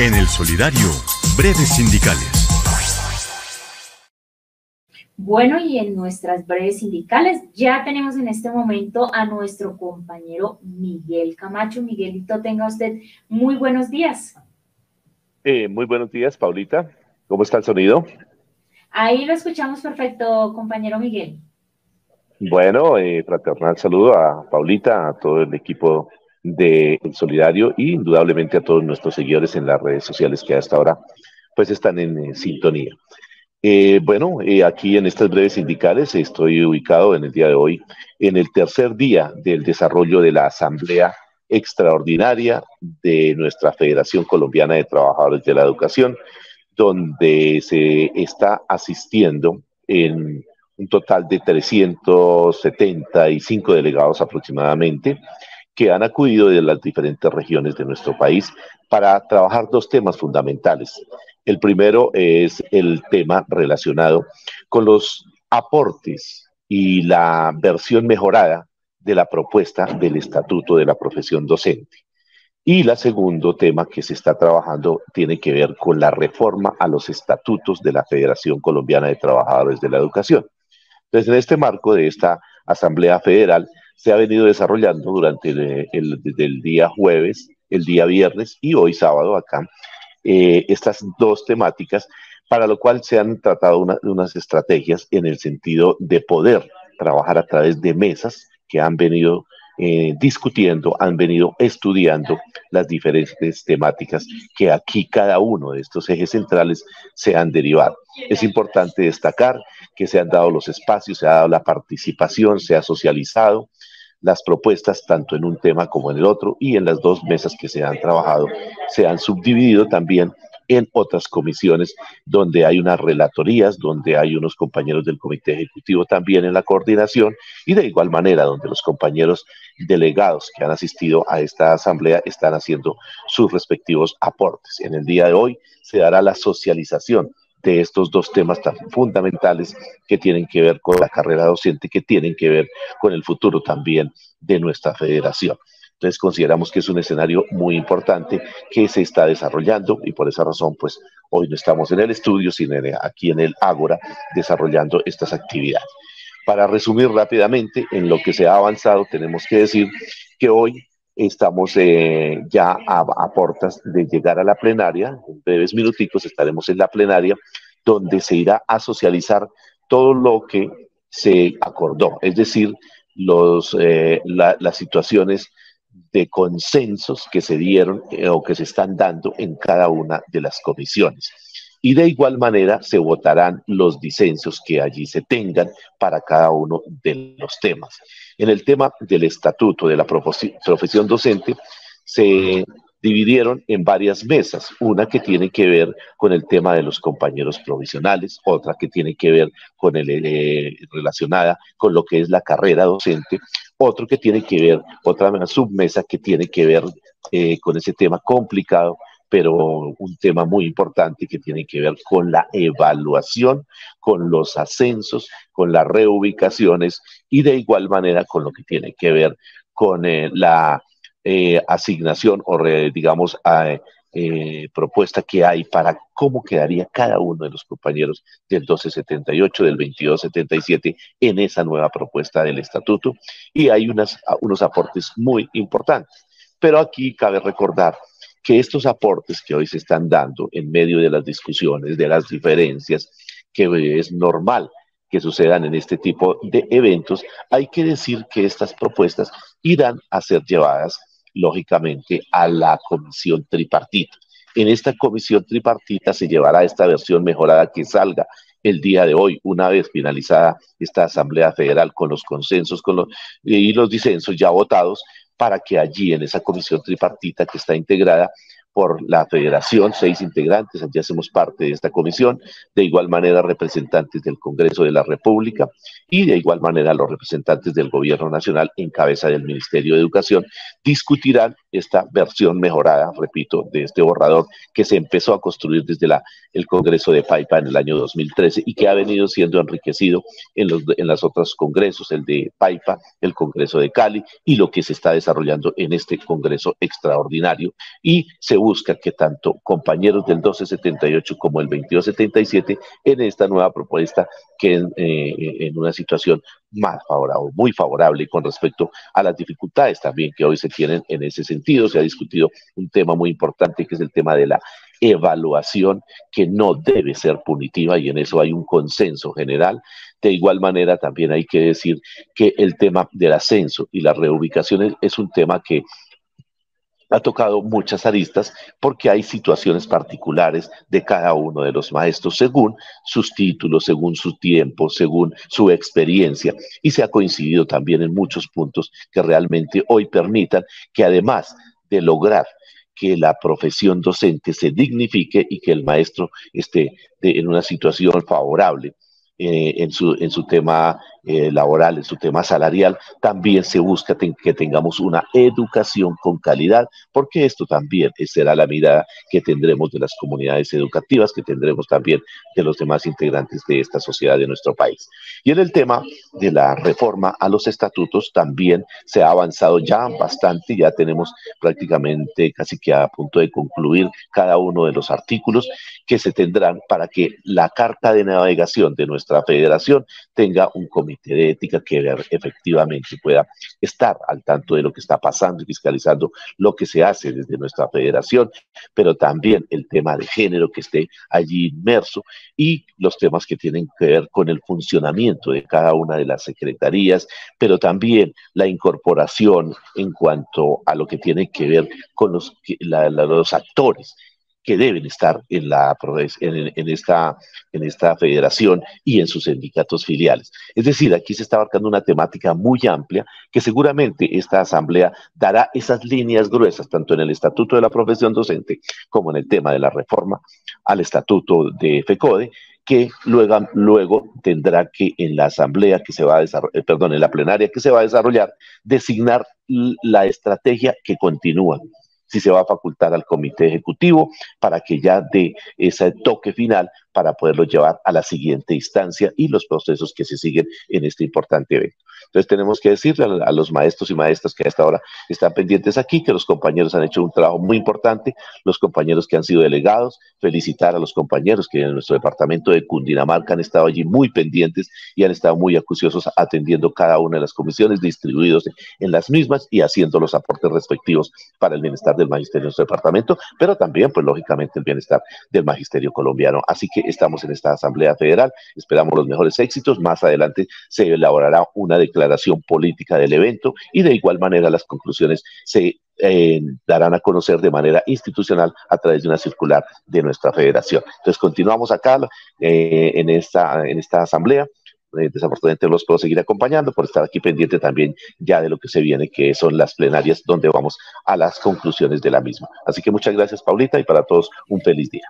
En el Solidario, breves sindicales. Bueno, y en nuestras breves sindicales ya tenemos en este momento a nuestro compañero Miguel Camacho. Miguelito, tenga usted muy buenos días. Eh, muy buenos días, Paulita. ¿Cómo está el sonido? Ahí lo escuchamos perfecto, compañero Miguel. Bueno, eh, fraternal saludo a Paulita, a todo el equipo de El Solidario y indudablemente a todos nuestros seguidores en las redes sociales que hasta ahora pues están en sintonía. Eh, bueno, eh, aquí en estas breves sindicales estoy ubicado en el día de hoy en el tercer día del desarrollo de la Asamblea Extraordinaria de nuestra Federación Colombiana de Trabajadores de la Educación, donde se está asistiendo en un total de 375 delegados aproximadamente que han acudido de las diferentes regiones de nuestro país para trabajar dos temas fundamentales. El primero es el tema relacionado con los aportes y la versión mejorada de la propuesta del Estatuto de la Profesión Docente. Y la segundo tema que se está trabajando tiene que ver con la reforma a los estatutos de la Federación Colombiana de Trabajadores de la Educación. Entonces, en este marco de esta Asamblea Federal se ha venido desarrollando durante el, día jueves, el día viernes y hoy sábado acá eh, estas dos temáticas, para lo cual se han tratado unas estrategias en el sentido de poder trabajar a través de mesas que han venido eh, discutiendo, han venido estudiando las diferentes temáticas que aquí cada uno de estos ejes centrales se han derivado. Es importante destacar que se han dado los espacios, se ha dado la participación, se ha socializado, las propuestas tanto en un tema como en el otro y en las dos mesas que se han trabajado se han subdividido también en otras comisiones donde hay unas relatorías, donde hay unos compañeros del comité ejecutivo también en la coordinación y de igual manera donde los compañeros delegados que han asistido a esta asamblea están haciendo sus respectivos aportes. En el día de hoy se dará la socialización de estos dos temas tan fundamentales que tienen que ver con la carrera docente, que tienen que ver con el futuro también de nuestra federación. Entonces consideramos que es un escenario muy importante que se está desarrollando y por esa razón pues hoy no estamos en el estudio, sino aquí en el Ágora desarrollando estas actividades. Para resumir rápidamente en lo que se ha avanzado, tenemos que decir que hoy Estamos eh, ya a, a, portas de llegar a la plenaria. En breves minuticos estaremos en la plenaria donde se irá a socializar todo lo que se acordó, es decir, los, eh, las situaciones de consensos que se dieron eh, o que se están dando en cada una de las comisiones. Y de igual manera se votarán los disensos que allí se tengan para cada uno de los temas. En el tema del estatuto de la profesión docente, se dividieron en varias mesas, una que tiene que ver con el tema de los compañeros provisionales, otra que tiene que ver con el eh, relacionada con lo que es la carrera docente, otro que tiene que ver, otra submesa que tiene que ver eh, con ese tema complicado pero un tema muy importante que tiene que ver con la evaluación, con los ascensos, con las reubicaciones y de igual manera con lo que tiene que ver con eh, la eh, asignación o, digamos, eh, propuesta que hay para cómo quedaría cada uno de los compañeros del 1278, del 2277 en esa nueva propuesta del estatuto. Y hay unas, unos aportes muy importantes. Pero aquí cabe recordar que estos aportes que hoy se están dando en medio de las discusiones, de las diferencias, que es normal que sucedan en este tipo de eventos, hay que decir que estas propuestas irán a ser llevadas, lógicamente, a la comisión tripartita. En esta comisión tripartita se llevará esta versión mejorada que salga el día de hoy, una vez finalizada esta Asamblea Federal con los consensos con los, y los disensos ya votados, para que allí en esa comisión tripartita que está integrada por la federación, seis integrantes, allí hacemos parte de esta comisión, de igual manera representantes del Congreso de la República y de igual manera los representantes del Gobierno Nacional en cabeza del Ministerio de Educación discutirán esta versión mejorada, repito, de este borrador que se empezó a construir desde la, el Congreso de Paipa en el año 2013 y que ha venido siendo enriquecido en los en los otros congresos, el de Paipa, el Congreso de Cali y lo que se está desarrollando en este Congreso extraordinario y se busca que tanto compañeros del 1278 como el 2277 en esta nueva propuesta queden eh, en una situación más favorable, muy favorable con respecto a las dificultades también que hoy se tienen en ese sentido. Se ha discutido un tema muy importante que es el tema de la evaluación que no debe ser punitiva y en eso hay un consenso general. De igual manera, también hay que decir que el tema del ascenso y las reubicaciones es un tema que ha tocado muchas aristas porque hay situaciones particulares de cada uno de los maestros según sus títulos, según su tiempo, según su experiencia. Y se ha coincidido también en muchos puntos que realmente hoy permitan que además de lograr que la profesión docente se dignifique y que el maestro esté en una situación favorable eh, en, su, en su tema eh, laboral, en su tema salarial, también se busca que tengamos una educación con calidad, porque esto también será la mirada que tendremos de las comunidades educativas, que tendremos también de los demás integrantes de esta sociedad de nuestro país. Y en el tema de la reforma a los estatutos también se ha avanzado ya bastante, ya tenemos prácticamente casi que a punto de concluir cada uno de los artículos que se tendrán para que la carta de navegación de nuestra federación tenga un comité de ética que efectivamente pueda estar al tanto de lo que está pasando y fiscalizando lo que se hace desde nuestra federación, pero también el tema de género que esté allí inmerso y los temas que tienen que ver con el funcionamiento de cada una de las secretarías, pero también la incorporación en cuanto a lo que tiene que ver con los, los actores que deben estar en, la, en, esta, en esta federación y en sus sindicatos filiales. Es decir, aquí se está abarcando una temática muy amplia que seguramente esta asamblea dará esas líneas gruesas, tanto en el estatuto de la profesión docente como en el tema de la reforma al estatuto de FECODE, que luego, luego tendrá que en la asamblea que se va a desarrollar, eh, perdón, en la plenaria que se va a desarrollar, designar la estrategia que continúa si se va a facultar al comité ejecutivo para que ya dé ese toque final para poderlo llevar a la siguiente instancia y los procesos que se siguen en este importante evento. Entonces tenemos que decirle a, los maestros y maestras que a esta hora están pendientes aquí, que los compañeros han hecho un trabajo muy importante, los compañeros que han sido delegados, felicitar a los compañeros que en nuestro departamento de Cundinamarca han estado allí muy pendientes y han estado muy acuciosos atendiendo cada una de las comisiones, distribuidos en las mismas y haciendo los aportes respectivos para el bienestar del magisterio de nuestro departamento, pero también, pues lógicamente, el bienestar del magisterio colombiano. Así que estamos en esta Asamblea Federal, esperamos los mejores éxitos, más adelante se elaborará una declaración política del evento y de igual manera las conclusiones se eh, darán a conocer de manera institucional a través de una circular de nuestra federación. Entonces continuamos acá eh, en, esta, en esta asamblea. Eh, desafortunadamente los puedo seguir acompañando por estar aquí pendiente también ya de lo que se viene, que son las plenarias donde vamos a las conclusiones de la misma. Así que muchas gracias, Paulita, y para todos un feliz día.